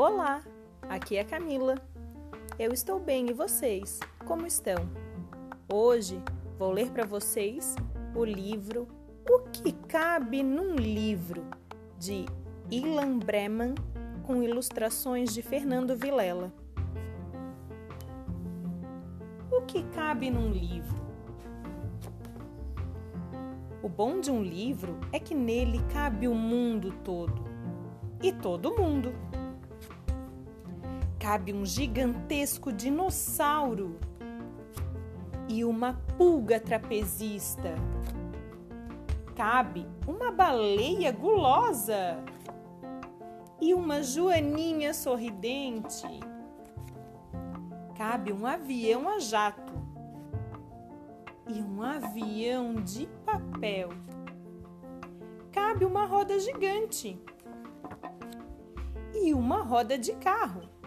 Olá, aqui é Camila. Eu estou bem e vocês? Como estão? Hoje vou ler para vocês o livro O que cabe num livro de Ilan Breman com ilustrações de Fernando Vilela. O que cabe num livro? O bom de um livro é que nele cabe o mundo todo e todo mundo cabe um gigantesco dinossauro e uma pulga trapezista. Cabe uma baleia gulosa e uma joaninha sorridente. Cabe um avião a jato e um avião de papel. Cabe uma roda gigante e uma roda de carro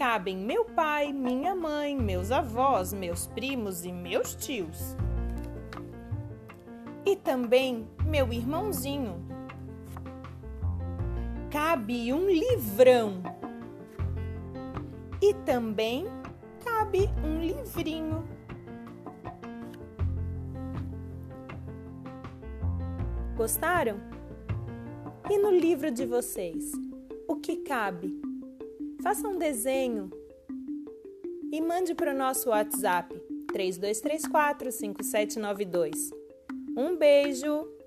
cabem meu pai, minha mãe, meus avós, meus primos e meus tios. E também meu irmãozinho. Cabe um livrão. E também cabe um livrinho. Gostaram? E no livro de vocês, o que cabe? Faça um desenho e mande para o nosso WhatsApp 3234 5792. Um beijo!